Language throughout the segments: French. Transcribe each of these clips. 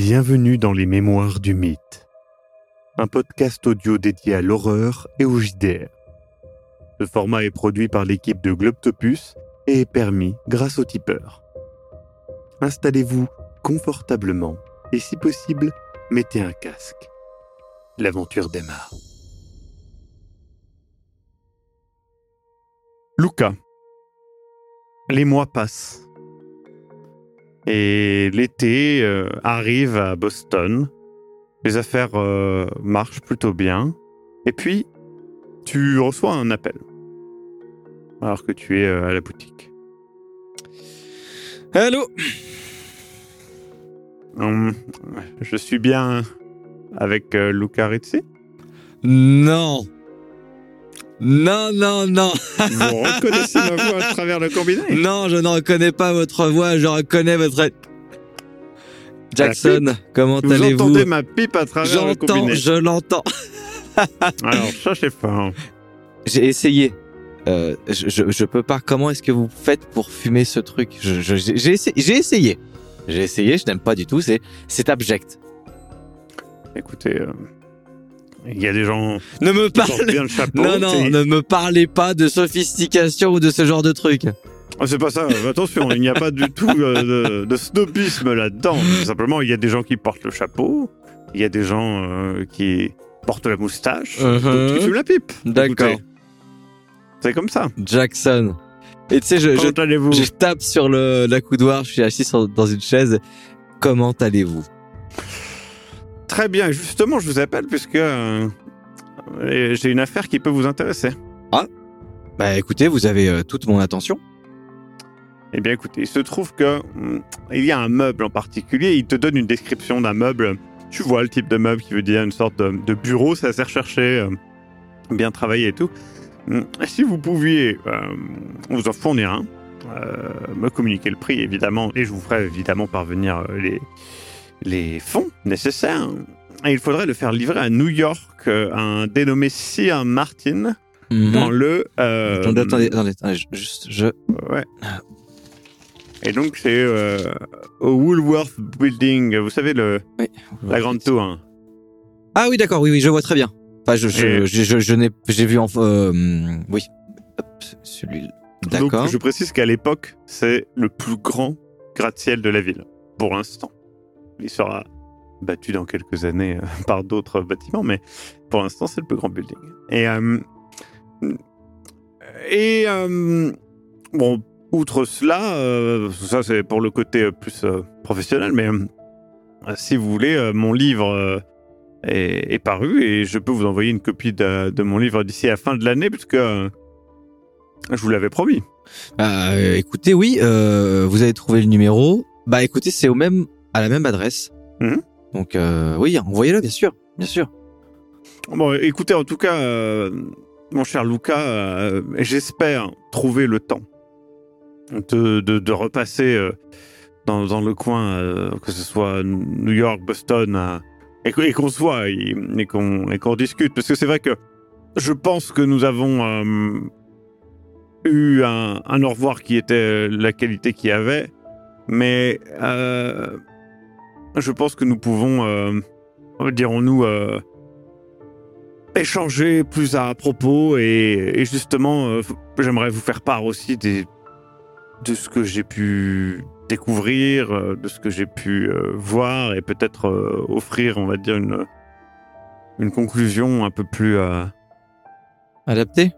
Bienvenue dans les Mémoires du Mythe, un podcast audio dédié à l'horreur et au JDR. Ce format est produit par l'équipe de Globtopus et est permis grâce au tipeur. Installez-vous confortablement et si possible, mettez un casque. L'aventure démarre. Luca. Les mois passent. Et l'été euh, arrive à Boston. Les affaires euh, marchent plutôt bien. Et puis, tu reçois un appel. Alors que tu es euh, à la boutique. Allô? Hum, je suis bien avec Luca Rizzi? Non. Non, non, non. Vous reconnaissez ma voix à travers le combiné? Non, je ne reconnais pas votre voix, je reconnais votre... Jackson, comment Vous allez-vous? entendez ma pipe à travers le combiné je l'entends. Alors, ça c'est fort. J'ai essayé. Euh, je, je, je peux pas. Comment est-ce que vous faites pour fumer ce truc? Je- je- J'ai j'ai essayé. J'ai essayé. J'ai essayé. Je n'aime pas du tout. C'est c'est abject. Écoutez, euh, il y a des gens Ne me qui portent parlez. bien le chapeau. Non, non, ne me parlez pas de sophistication ou de ce genre de truc. Ah, c'est pas ça, attention, il n'y a pas du tout euh, de, de snobisme là-dedans. Simplement, il y a des gens qui portent le chapeau, il y a des gens euh, qui portent la moustache, Mhm. d'autres qui fument la pipe. D'accord. C'est comme ça. Jackson. Et tu sais, je, tape sur le la coudoir. Je suis assis sur- dans une chaise. Comment allez-vous? Très bien, justement, je vous appelle puisque euh, j'ai une affaire qui peut vous intéresser. Bah écoutez, vous avez euh, toute mon attention. Eh bien, écoutez, il se trouve que hum, il y a un meuble en particulier. Il te donne une description d'un meuble. Tu vois le type de meuble qui veut dire une sorte de, de bureau. C'est assez recherché, euh, bien travaillé et tout. Hum, Si vous pouviez vous en fournir un, me communiquer le prix évidemment, et je vous ferai évidemment parvenir les les fonds nécessaires. Et il faudrait le faire livrer à New York, euh, un dénommé Sir Martin, dans le. euh, Attendez, attendez, attendez, juste, je. Ouais. Et donc c'est euh, au Woolworth Building, vous savez le Oui. la grande tour. hein. Ah oui, d'accord, oui, oui, je vois très bien. Enfin, je, je, Et- je, je, je n'ai, j'ai vu en, euh, oui. Hop, celui. D'accord. Je précise qu'à l'époque c'est le plus grand gratte-ciel de la ville pour l'instant. Il sera battu dans quelques années euh, par d'autres bâtiments, mais pour l'instant c'est le plus grand building. Et euh, euh, bon, outre cela, euh, ça c'est pour le côté plus professionnel, mais si vous voulez, mon livre est, paru et je peux vous envoyer une copie de, mon livre d'ici la fin de l'année, puisque je vous l'avais promis. Bah, écoutez, oui, vous avez trouvé le numéro. Bah, écoutez, c'est au même, à la même adresse. Mhm. Donc, euh, oui, envoyez-le, bien sûr, bien sûr. Bon, écoutez, en tout cas, euh, mon cher Luca, euh, j'espère trouver le temps de, de, de repasser dans, dans le coin, que ce soit New York, Boston, et qu'on se voit et, et qu'on qu'on discute. Parce que c'est vrai que je pense que nous avons eu un, un au revoir qui était la qualité qu'il y avait, mais je pense que nous pouvons, euh, dirons-nous, euh, échanger plus à propos et, et justement, euh, j'aimerais vous faire part aussi des, de ce que j'ai pu découvrir, euh, de ce que j'ai pu voir et peut-être offrir, on va dire, une, une conclusion un peu plus, euh, Adapté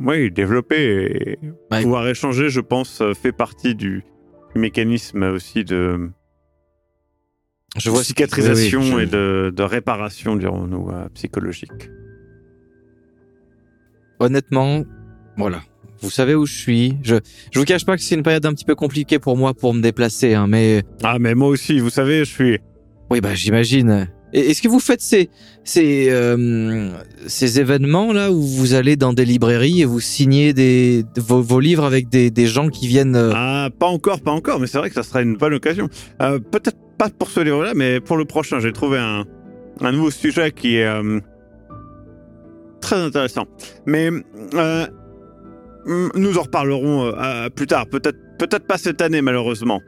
oui, développée. Et Ouais. pouvoir échanger, je pense, fait partie du mécanisme aussi de Je vois cicatrisation oui, oui, je- et de, de réparation, dirons-nous, euh, psychologique. Honnêtement, voilà. Vous savez où je suis. Je, je vous cache pas que c'est une période un petit peu compliquée pour moi pour me déplacer, hein, mais Ah, mais moi aussi, vous savez, je suis... oui, bah j'imagine. Est-ce que vous faites ces ces euh, ces événements là où vous allez dans des librairies et vous signez des vos, vos livres avec des, des gens qui viennent euh, Ah, pas encore, pas encore, mais c'est vrai que ça sera une bonne occasion. Euh, Peut-être pas pour ce livre-là, mais pour le prochain, j'ai trouvé un, un nouveau sujet qui est euh, très intéressant. Mais euh, nous en reparlerons euh, plus tard, peut-être peut-être pas cette année malheureusement.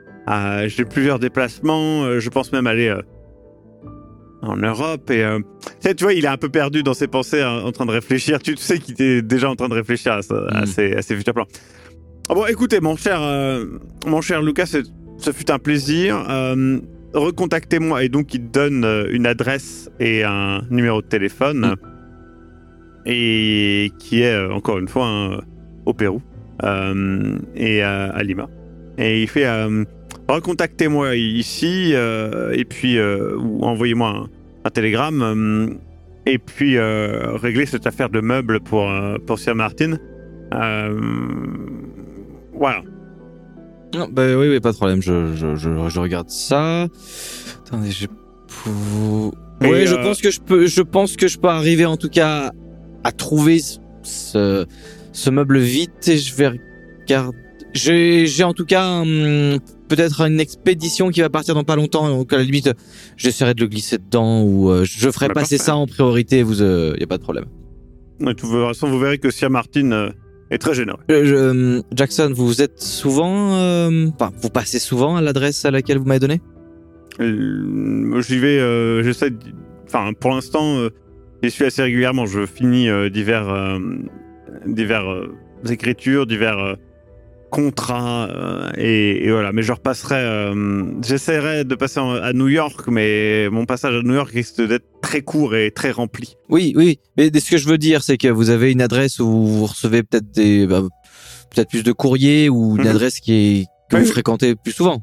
J'ai plusieurs déplacements, je pense même aller en Europe. Et tu vois, il est un peu perdu dans ses pensées, hein, en train de réfléchir. Tu sais qu'il était déjà en train de réfléchir à, ça- à Mm. ses, à ses futurs plans. Bon, écoutez, mon cher, mon cher Lucas, c'est- ce fut un plaisir. Euh, recontactez-moi. Et donc, il te donne euh, une adresse et un numéro de téléphone. Mm. Et qui est, euh, encore une fois, hein, au Pérou. euh, et à Lima. Et il fait euh, recontactez-moi ici euh, et puis ou envoyez-moi un, un télégramme et puis réglez cette affaire de meubles pour pour Sir Martin. Voilà. Non, bah oui, oui, pas de problème. Je, je, je, je regarde ça. Attendez, je. Ouais, je euh, pense que je peux. Je pense que je peux arriver en tout cas à trouver ce- meuble vite et je vais regarder. J'ai, en tout cas hum, peut-être une expédition qui va partir dans pas longtemps. Donc à la limite, j'essaierai de le glisser dedans ou euh, je ferai Bah, passer parfait. ça en priorité. Vous, il y a pas de problème. De toute façon, vous verrez que Sir Martin euh, est très généreux. Je- je- hum, Jackson, vous êtes souvent, euh, enfin, vous passez souvent à l'adresse à laquelle vous m'avez donné? Euh, J'y vais, euh, j'essaie. Enfin, pour l'instant, euh, j'y suis assez régulièrement. Je finis euh, divers, euh, divers euh, écritures, divers contrats, euh, et, et voilà. Mais je repasserai. euh, J'essaierai de passer en- à New York, mais mon passage à New York risque d'être très court et très rempli. Oui, oui. Mais ce que je veux dire, c'est que vous avez une adresse où vous recevez peut-être des, bah, peut-être plus de courriers ou une Mhm. adresse qui est que Oui, vous fréquentez plus souvent.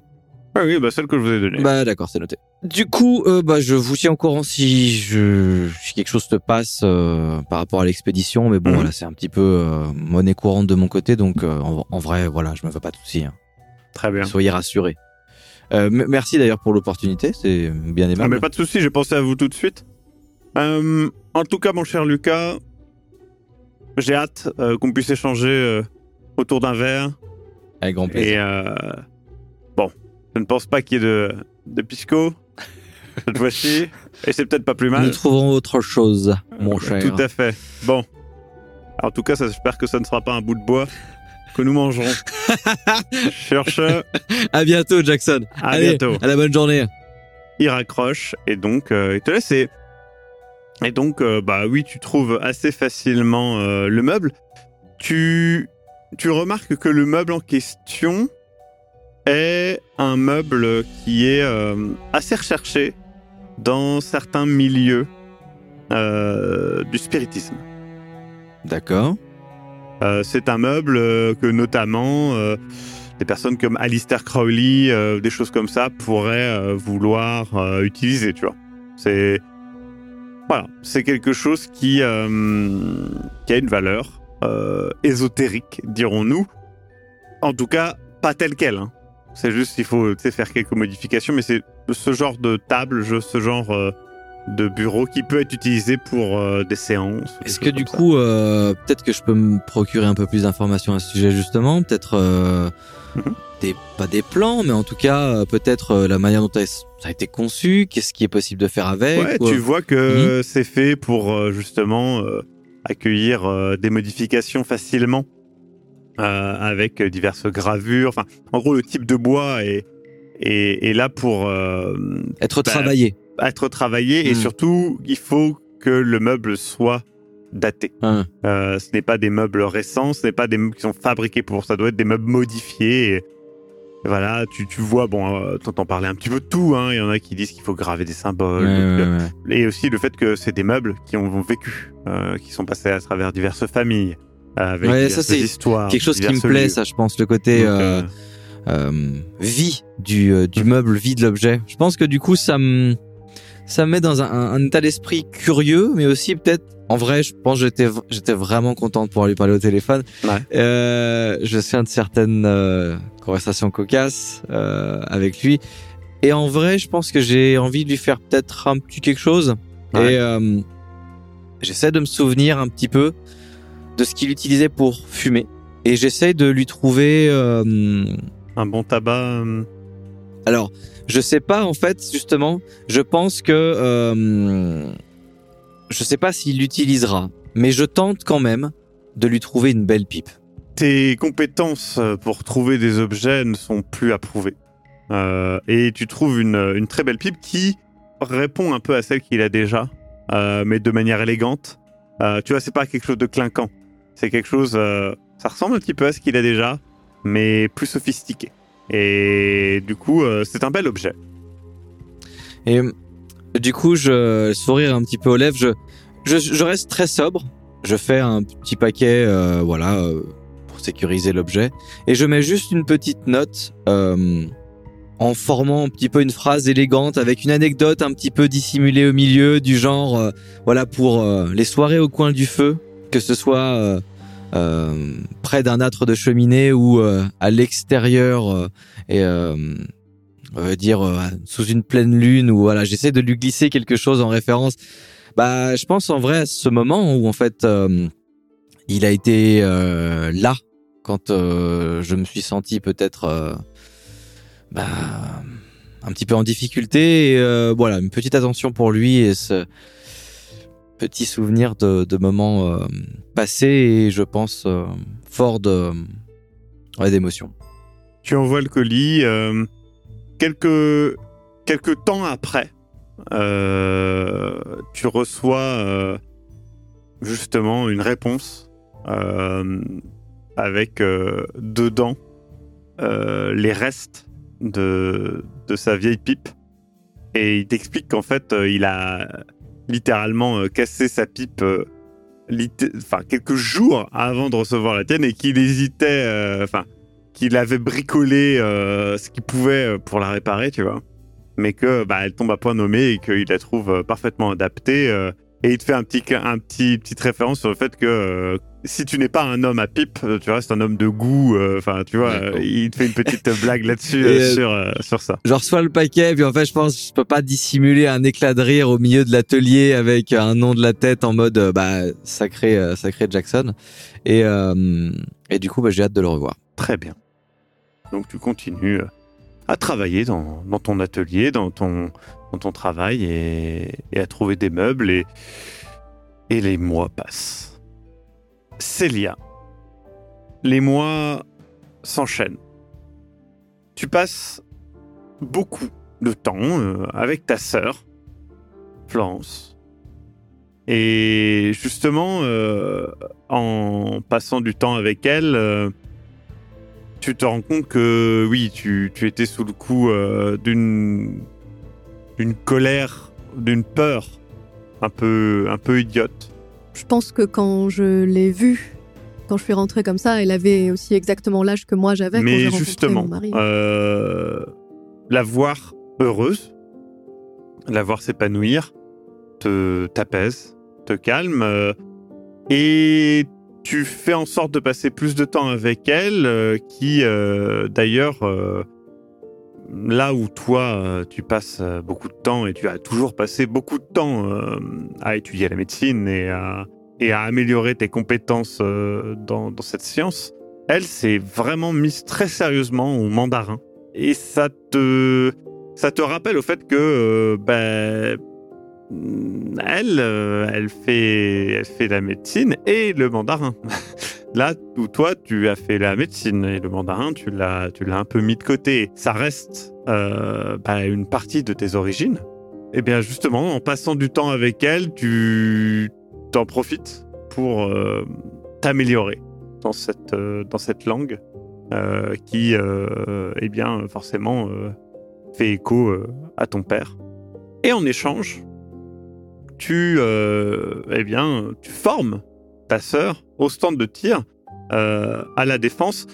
Oui, oui, bah celle que je vous ai donnée. Bah d'accord, c'est noté. Du coup, euh, bah je vous tiens au courant si je si quelque chose se passe euh, par rapport à l'expédition, mais bon Mhm. voilà, c'est un petit peu euh, monnaie courante de mon côté, donc euh, en, en vrai, voilà, je me fais pas de soucis. Hein. très bien. Soyez rassurés. Merci d'ailleurs pour l'opportunité, c'est bien Ah, aimable. mais pas de souci, j'ai pensé à vous tout de suite. En tout cas, mon cher Lucas, j'ai hâte qu'on puisse échanger autour d'un verre. Avec grand plaisir. Et bon, je ne pense pas qu'il y ait de, de pisco cette fois-ci. Et c'est peut-être pas plus mal. Nous trouverons autre chose, mon cher. Tout à fait. Bon. En tout cas, j'espère que ça ne sera pas un bout de bois que nous mangerons. Ce, À bientôt, Jackson. à Allez, bientôt. À la bonne journée. il raccroche et donc euh, il te laisse. Et, et donc, euh, bah oui, tu trouves assez facilement euh, le meuble. Tu, tu remarques que le meuble en question est un meuble qui est euh, assez recherché dans certains milieux euh, du spiritisme. D'accord. Euh, c'est un meuble que notamment des personnes comme Alistair Crowley, euh, des choses comme ça, pourraient euh, vouloir euh, utiliser, tu vois. C'est voilà, c'est quelque chose qui qui a une valeur ésotérique, dirons-nous. En tout cas, pas telle quelle. hein. C'est juste qu'il faut faire quelques modifications, mais c'est ce genre de table, ce genre euh, de bureau qui peut être utilisé pour euh, des séances. Est-ce que du coup, euh, peut-être que je peux me procurer un peu plus d'informations à ce sujet justement, peut-être euh, Mhm. des pas des plans, mais en tout cas peut-être la manière dont ça a été conçu, qu'est-ce qui est possible de faire avec. Ouais, ou- tu vois que c'est fait pour justement accueillir des modifications facilement euh, avec diverses gravures. Enfin, en gros, le type de bois est, est, est là pour euh, Être bah, travaillé. être travaillé et Mm. surtout, il faut que le meuble soit daté. Hein. Euh, ce n'est pas des meubles récents, ce n'est pas des meubles qui sont fabriqués pour, ça doit être des meubles modifiés. Et, voilà, tu, tu vois, bon, t'entends parler un petit peu de tout, hein. Il y en a qui disent qu'il faut graver des symboles, Ouais, d'autres ouais, que- ouais. et aussi le fait que c'est des meubles qui ont vécu, qui sont passés à travers diverses familles, avec Ouais, ça, c'est histoires. Quelque chose qui me plaît, lieux. ça, je pense, le côté Donc, euh, euh, euh, vie du, euh, du meuble, vie de l'objet. Je pense que du coup, ça me, ça me met dans un, un- un état d'esprit curieux, mais aussi peut-être, en vrai, je pense que j'étais, j'étais vraiment content de pouvoir lui parler au téléphone. Ouais. Euh, je me souviens de certaines euh, conversations cocasses euh, avec lui. Et en vrai, je pense que j'ai envie de lui faire peut-être un petit quelque chose. Ouais. Et euh, j'essaie de me souvenir un petit peu de ce qu'il utilisait pour fumer. Et j'essaie de lui trouver... euh, un bon tabac. euh, alors, je sais pas en fait justement. Je pense que euh, je sais pas s'il l'utilisera, mais je tente quand même de lui trouver une belle pipe. tes compétences pour trouver des objets ne sont plus approuvées. Euh, et tu trouves une, une très belle pipe qui répond un peu à celle qu'il a déjà, euh, mais de manière élégante. Euh, tu vois, c'est pas quelque chose de clinquant. C'est quelque chose. euh, ça ressemble un petit peu à ce qu'il a déjà, mais plus sophistiqué. Et du coup, euh, c'est un bel objet. Et du coup, je sourire un petit peu aux lèvres. Je, je, je reste très sobre. Je fais un petit paquet, euh, voilà, pour sécuriser l'objet. Et je mets juste une petite note en formant un petit peu une phrase élégante avec une anecdote un petit peu dissimulée au milieu, du genre, voilà, pour les soirées au coin du feu, que ce soit euh, euh, près d'un âtre de cheminée ou euh, à l'extérieur euh, et dire sous une pleine lune ou voilà j'essaie de lui glisser quelque chose en référence. Bah je pense en vrai à ce moment où en fait il a été là quand je me suis senti peut-être bah, un petit peu en difficulté et voilà une petite attention pour lui et ce petit souvenir de, moments euh, passés et je pense euh, fort de ouais, d'émotions Tu envoies le colis. euh, quelques, quelques temps après, tu reçois justement une réponse avec dedans les restes de, de sa vieille pipe. Et il t'explique qu'en fait, il a littéralement euh, cassé sa pipe euh, enfin, quelques jours avant de recevoir la tienne et qu'il hésitait, euh, enfin, qu'il avait bricolé ce qu'il pouvait pour la réparer, tu vois. Mais que bah, elle tombe à point nommé et qu'il la trouve parfaitement adaptée. Et il te fait un petit, un petit, petite référence sur le fait que euh, si tu n'es pas un homme à pipe, euh, tu restes un homme de goût. euh, Enfin, tu vois, euh, il te fait une petite blague là-dessus, sur, sur ça. je reçois le paquet, puis en fait, je pense, je peux pas dissimuler un éclat de rire au milieu de l'atelier avec un nom de la tête en mode, bah, sacré, sacré Jackson. Et, et du coup, bah, j'ai hâte de le revoir. Très bien. Donc tu continues à travailler dans, ton atelier, dans ton, dans ton travail et, à trouver des meubles et, et les mois passent. Célia, les mois s'enchaînent. Tu passes beaucoup de temps euh, avec ta sœur, Florence. Et justement, euh, en passant du temps avec elle, euh, tu te rends compte que oui, tu, tu étais sous le coup euh, d'une d'une colère, d'une peur un peu un peu idiote. Je pense que quand je l'ai vue, quand je suis rentrée comme ça, elle avait aussi exactement l'âge que moi j'avais Mais justement, mon mari. euh, la voir heureuse, la voir s'épanouir, te t'apaise, te calme, euh, et tu fais en sorte de passer plus de temps avec elle, euh, qui euh, d'ailleurs, euh, là où toi tu passes beaucoup de temps et tu as toujours passé beaucoup de temps à étudier la médecine et à, et à améliorer tes compétences dans, cette science, elle s'est vraiment mise très sérieusement au mandarin. Et ça te, ça te rappelle au fait que, ben, elle, euh, elle fait, elle fait la médecine et le mandarin. Là toi, tu as fait la médecine et le mandarin, tu l'as, tu l'as un peu mis de côté. Ça reste euh, ben, une partie de tes origines. Et bien justement, en passant du temps avec elle, tu t'en profites pour euh, t'améliorer dans cette, dans cette langue qui, eh bien, forcément, fait écho à ton père. Et en échange, tu, euh, eh bien, tu formes ta sœur au stand de tir euh, à la défense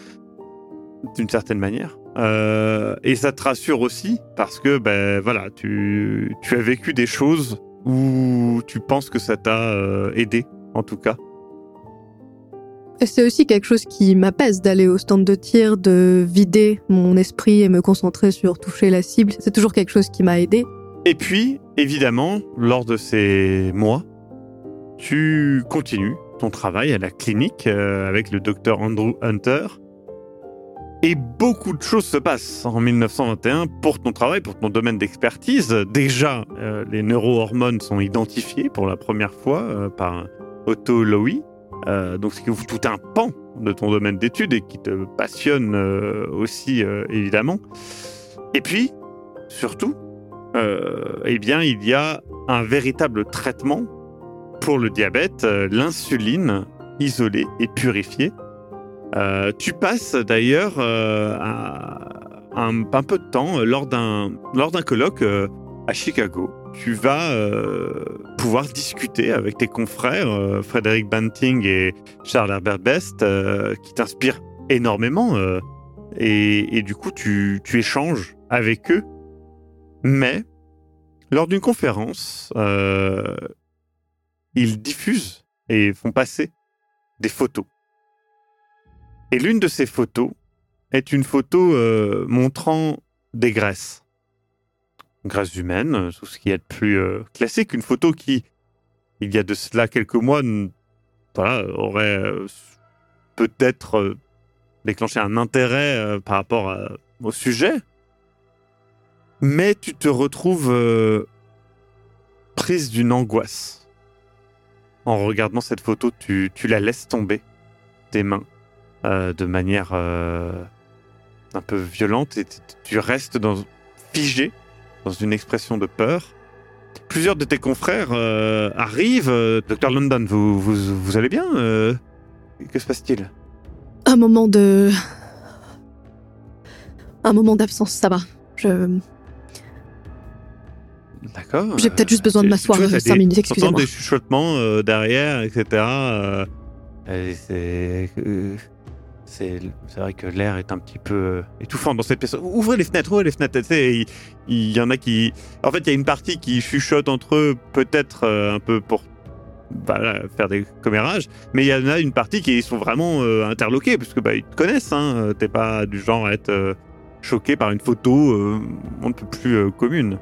d'une certaine manière. Euh, et ça te rassure aussi parce que, ben voilà, tu, tu as vécu des choses où tu penses que ça t'a aidé, en tout cas. C'est aussi quelque chose qui m'apaise d'aller au stand de tir, de vider mon esprit et me concentrer sur toucher la cible. C'est toujours quelque chose qui m'a aidé. Et puis, évidemment, lors de ces mois, tu continues ton travail à la clinique euh, avec le docteur Andrew Hunter. Et beaucoup de choses se passent en 1921 pour ton travail, pour ton domaine d'expertise. Déjà, euh, les neurohormones sont identifiées pour la première fois euh, par Otto Lowy. Donc, ce qui ouvre tout un pan de ton domaine d'études et qui te passionne aussi, évidemment. Et puis, surtout, euh, eh bien, il y a un véritable traitement pour le diabète, euh, l'insuline isolée et purifiée. Euh, tu passes d'ailleurs un, peu de temps lors d'un colloque à Chicago. Tu vas pouvoir discuter avec tes confrères Frédéric Banting et Charles Herbert Best, qui t'inspirent énormément. et, du coup, tu échanges avec eux. Mais lors d'une conférence, euh, ils diffusent et font passer des photos. Et l'une de ces photos est une photo euh, montrant des graisses. Graisses humaines, euh, tout ce qui est plus classique. Une photo qui, il y a de cela quelques mois, aurait peut-être déclenché un intérêt par rapport au sujet. Mais tu te retrouves euh, prise d'une angoisse. En regardant cette photo, tu, tu la laisses tomber tes mains euh, de manière euh, un peu violente et tu restes figé dans une expression de peur. Plusieurs de tes confrères arrivent. Docteur London, vous, vous, vous allez bien Que se passe-t-il? Un moment de. Un moment d'absence, ça va. Je... D'accord. J'ai peut-être juste besoin de m'asseoir tu vois, t'as cinq des- minutes, t'entends excusez-moi. des chuchotements euh, derrière, etc. euh, et c'est euh, c'est vrai que l'air est un petit peu euh, étouffant dans cette pièce. Ouvrez les fenêtres, ouvrez les fenêtres. Il, il y en a qui. En fait, il y a une partie qui chuchote entre eux, peut-être euh, un peu pour voilà, faire des commérages, mais il y en a une partie qui sont vraiment euh, interloqués, parce que bah, ils te connaissent. Hein, T'es pas du genre à être euh, choqué par une photo euh, on ne peut plus euh, commune.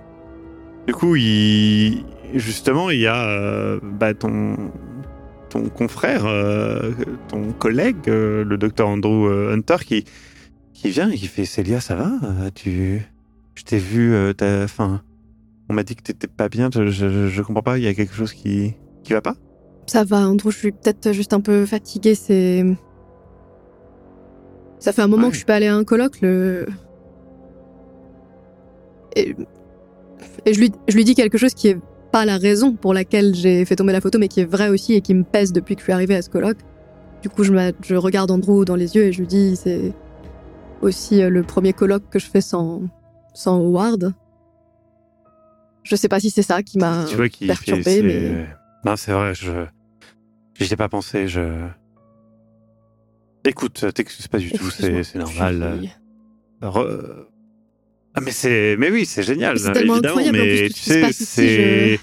Du coup, il... justement, il y a euh, bah, ton... ton confrère, euh, ton collègue, euh, le docteur Andrew Hunter, qui... qui vient et qui fait Célia, ça va? Tu... Je t'ai vu, t'as- enfin, on m'a dit que t'étais pas bien, je, je, je comprends pas, il y a quelque chose qui, qui va pas? Ça va, Andrew, je suis peut-être juste un peu fatiguée, c'est... Ça fait un moment Ouais. que je suis pas allée à un colloque, le... Et, et je, lui, je lui dis quelque chose qui est pas la raison pour laquelle j'ai fait tomber la photo, mais qui est vrai aussi et qui me pèse depuis que je suis arrivée à ce colloque. Du coup, je, regarde Andrew dans les yeux et je lui dis, c'est aussi euh, le premier colloque que je fais sans, sans Howard. Je sais pas si c'est ça qui m'a Tu vois qu'il fait... mais... Non, c'est vrai, je... J'y ai pas pensé, je... Écoute, t'excuses pas du tout, c'est normal. suis- Re- Ah mais c'est mais oui c'est génial C'est tellement incroyable, en mais plus, tu sais c'est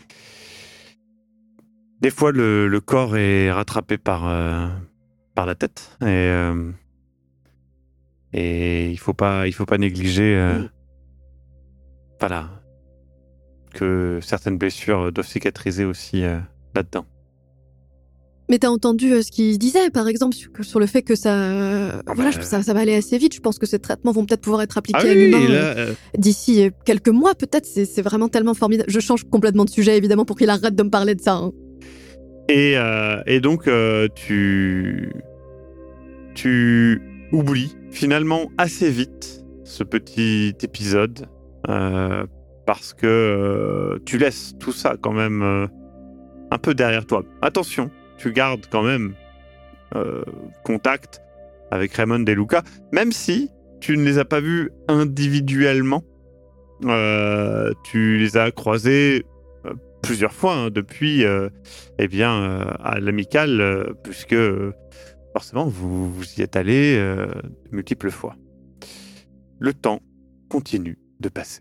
des fois le, le corps est rattrapé par euh, par la tête et euh, et il faut pas il faut pas négliger euh, Mm. voilà que certaines blessures doivent cicatriser aussi là-dedans. Mais t'as entendu euh, ce qu'il disait, par exemple, sur, sur le fait que ça, voilà, bah, ça, ça va aller assez vite. Je pense que ces traitements vont peut-être pouvoir être appliqués Ah à oui, l'humain euh, euh, d'ici quelques mois, peut-être. C'est vraiment tellement formidable. Je change complètement de sujet, évidemment, pour qu'il arrête de me parler de ça. hein. Et, et donc, tu, tu oublies finalement assez vite ce petit épisode parce que tu laisses tout ça quand même un peu derrière toi. Attention, tu gardes quand même euh, contact avec Raymond et Luca, même si tu ne les as pas vus individuellement. Euh, tu les as croisés euh, plusieurs fois hein, depuis. eh bien, à l'amical, euh, puisque forcément, vous, vous y êtes allé de multiples fois. Le temps continue de passer.